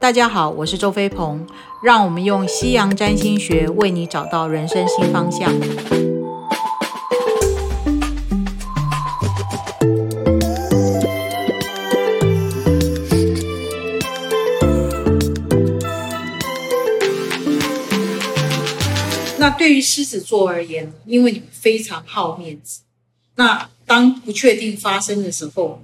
大家好，我是周飞鹏，让我们用西洋占星学为你找到人生新方向。那对于狮子座而言，因为你们非常好面子，那当不确定发生的时候，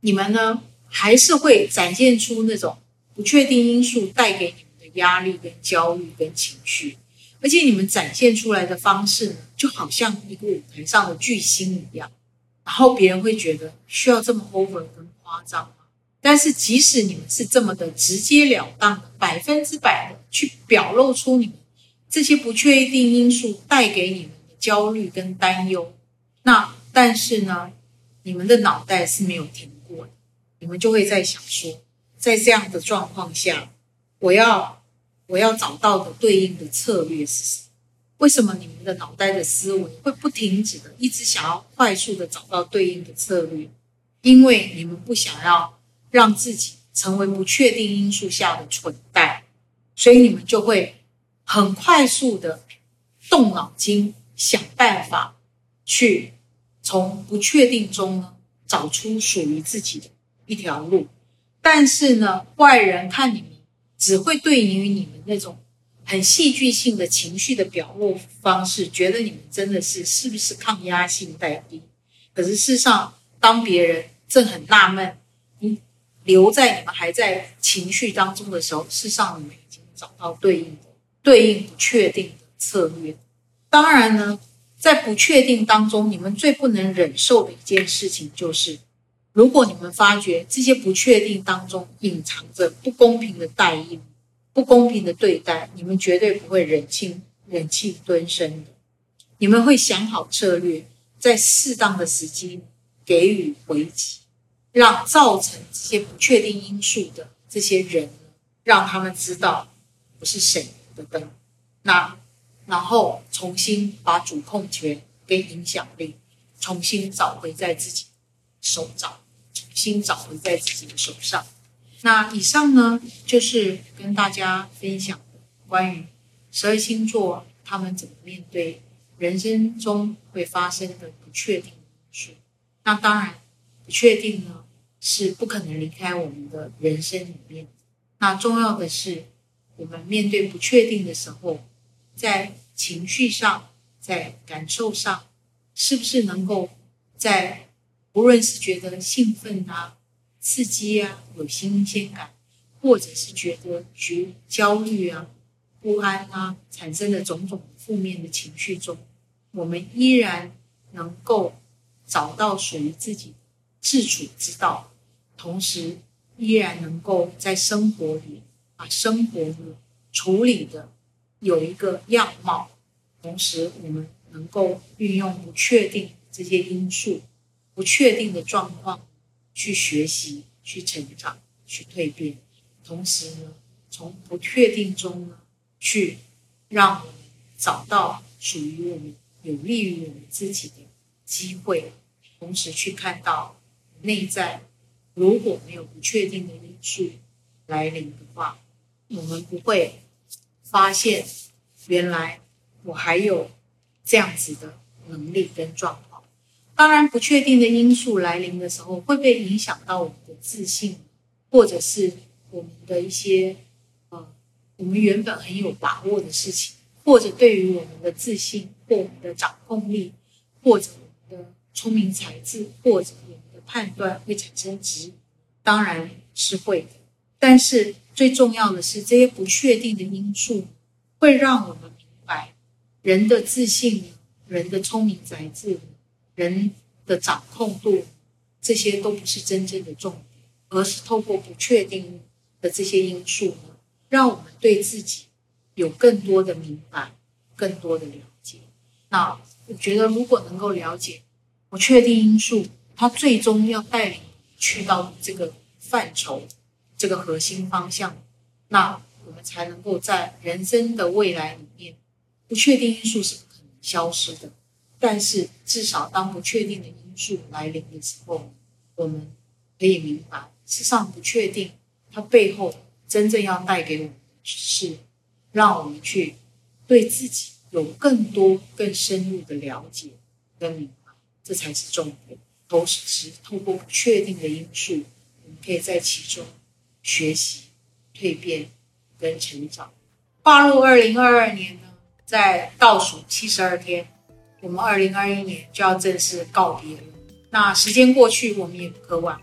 你们呢还是会展现出那种。不确定因素带给你们的压力、跟焦虑、跟情绪，而且你们展现出来的方式呢，就好像一个舞台上的巨星一样，然后别人会觉得需要这么 over 跟夸张吗？但是即使你们是这么的直截了当的、百分之百的去表露出你们这些不确定因素带给你们的焦虑跟担忧，那但是呢，你们的脑袋是没有停过的，你们就会在想说。在这样的状况下，我要我要找到的对应的策略是什么？为什么你们的脑袋的思维会不停止的一直想要快速的找到对应的策略？因为你们不想要让自己成为不确定因素下的蠢蛋，所以你们就会很快速的动脑筋想办法去从不确定中呢找出属于自己的一条路。但是呢，外人看你们只会对于你们那种很戏剧性的情绪的表露方式，觉得你们真的是是不是抗压性太低？可是事实上，当别人正很纳闷，你留在你们还在情绪当中的时候，事实上你们已经找到对应的、对应不确定的策略。当然呢，在不确定当中，你们最不能忍受的一件事情就是。如果你们发觉这些不确定当中隐藏着不公平的待遇、不公平的对待，你们绝对不会忍气忍气吞声的。你们会想好策略，在适当的时机给予回击，让造成这些不确定因素的这些人，让他们知道我是谁的灯。那然后重新把主控权跟影响力重新找回在自己手掌。心找回在自己的手上。那以上呢，就是跟大家分享关于十二星座他们怎么面对人生中会发生的不确定因素。那当然，不确定呢是不可能离开我们的人生里面。那重要的是，我们面对不确定的时候，在情绪上，在感受上，是不是能够在。无论是觉得兴奋啊、刺激啊、有新鲜感，或者是觉得觉焦虑啊、不安啊，产生的种种负面的情绪中，我们依然能够找到属于自己自处之道，同时依然能够在生活里把生活呢处理的有一个样貌，同时我们能够运用不确定这些因素。不确定的状况，去学习、去成长、去蜕变，同时呢，从不确定中呢，去让我们找到属于我们、有利于我们自己的机会，同时去看到内在如果没有不确定的因素来临的话，我们不会发现原来我还有这样子的能力跟状。当然，不确定的因素来临的时候，会被影响到我们的自信，或者是我们的一些呃，我们原本很有把握的事情，或者对于我们的自信或我们的掌控力，或者我们的聪明才智，或者我们的判断会产生质疑。当然是会的，但是最重要的是，这些不确定的因素会让我们明白，人的自信，人的聪明才智。人的掌控度，这些都不是真正的重点，而是透过不确定的这些因素，让我们对自己有更多的明白，更多的了解。那我觉得，如果能够了解不确定因素，它最终要带领去到这个范畴、这个核心方向，那我们才能够在人生的未来里面，不确定因素是不可能消失的。但是，至少当不确定的因素来临的时候，我们可以明白，世上不确定，它背后真正要带给我们的是，让我们去对自己有更多、更深入的了解跟明白，这才是重点。同时，透过不确定的因素，我们可以在其中学习、蜕变跟成长。跨入二零二二年呢，在倒数七十二天，我们二零二一年就要正式告别了。那时间过去，我们也不可挽。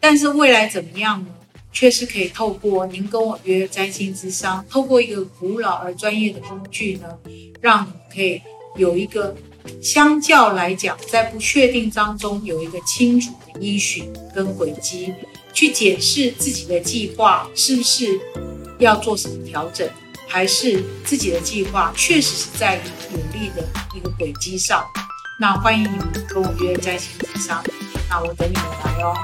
但是未来怎么样呢？确实可以透过您跟我约占星之商，透过一个古老而专业的工具呢，让你可以有一个相较来讲，在不确定当中有一个清楚的依循跟轨迹，去检视自己的计划是不是要做什么调整，还是自己的计划确实是在努力的一个轨迹上。那欢迎你们跟我约在星之商，那我等你们来哦。